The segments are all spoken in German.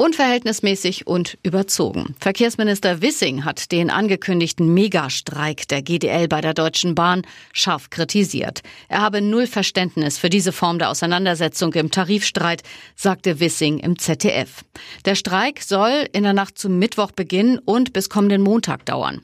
Unverhältnismäßig und überzogen. Verkehrsminister Wissing hat den angekündigten Megastreik der GDL bei der Deutschen Bahn scharf kritisiert. Er habe null Verständnis für diese Form der Auseinandersetzung im Tarifstreit, sagte Wissing im ZDF. Der Streik soll in der Nacht zum Mittwoch beginnen und bis kommenden Montag dauern.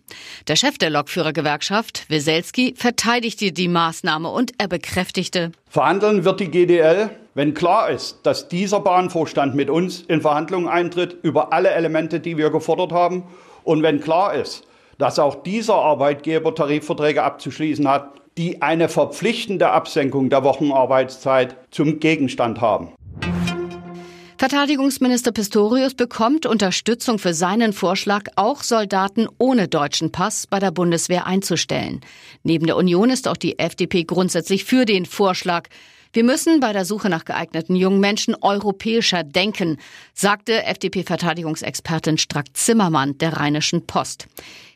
Der Chef der Lokführergewerkschaft, Weselski, verteidigte die Maßnahme und er bekräftigte, Verhandeln wird die GDL, wenn klar ist, dass dieser Bahnvorstand mit uns in Verhandlungen eintritt über alle Elemente, die wir gefordert haben. Und wenn klar ist, dass auch dieser Arbeitgeber Tarifverträge abzuschließen hat, die eine verpflichtende Absenkung der Wochenarbeitszeit zum Gegenstand haben. Verteidigungsminister Pistorius bekommt Unterstützung für seinen Vorschlag, auch Soldaten ohne deutschen Pass bei der Bundeswehr einzustellen. Neben der Union ist auch die FDP grundsätzlich für den Vorschlag. Wir müssen bei der Suche nach geeigneten jungen Menschen europäischer denken, sagte FDP-Verteidigungsexpertin Strack-Zimmermann der Rheinischen Post.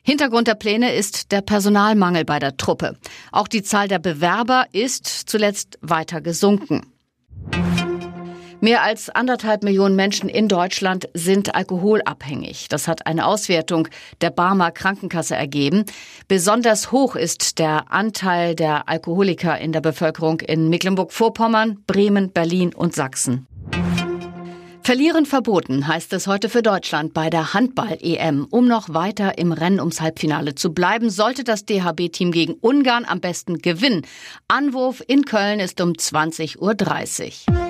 Hintergrund der Pläne ist der Personalmangel bei der Truppe. Auch die Zahl der Bewerber ist zuletzt weiter gesunken. Mehr als anderthalb Millionen Menschen in Deutschland sind alkoholabhängig. Das hat eine Auswertung der Barmer Krankenkasse ergeben. Besonders hoch ist der Anteil der Alkoholiker in der Bevölkerung in Mecklenburg-Vorpommern, Bremen, Berlin und Sachsen. Verlieren verboten heißt es heute für Deutschland bei der Handball-EM. Um noch weiter im Rennen ums Halbfinale zu bleiben, sollte das DHB-Team gegen Ungarn am besten gewinnen. Anwurf in Köln ist um 20.30 Uhr.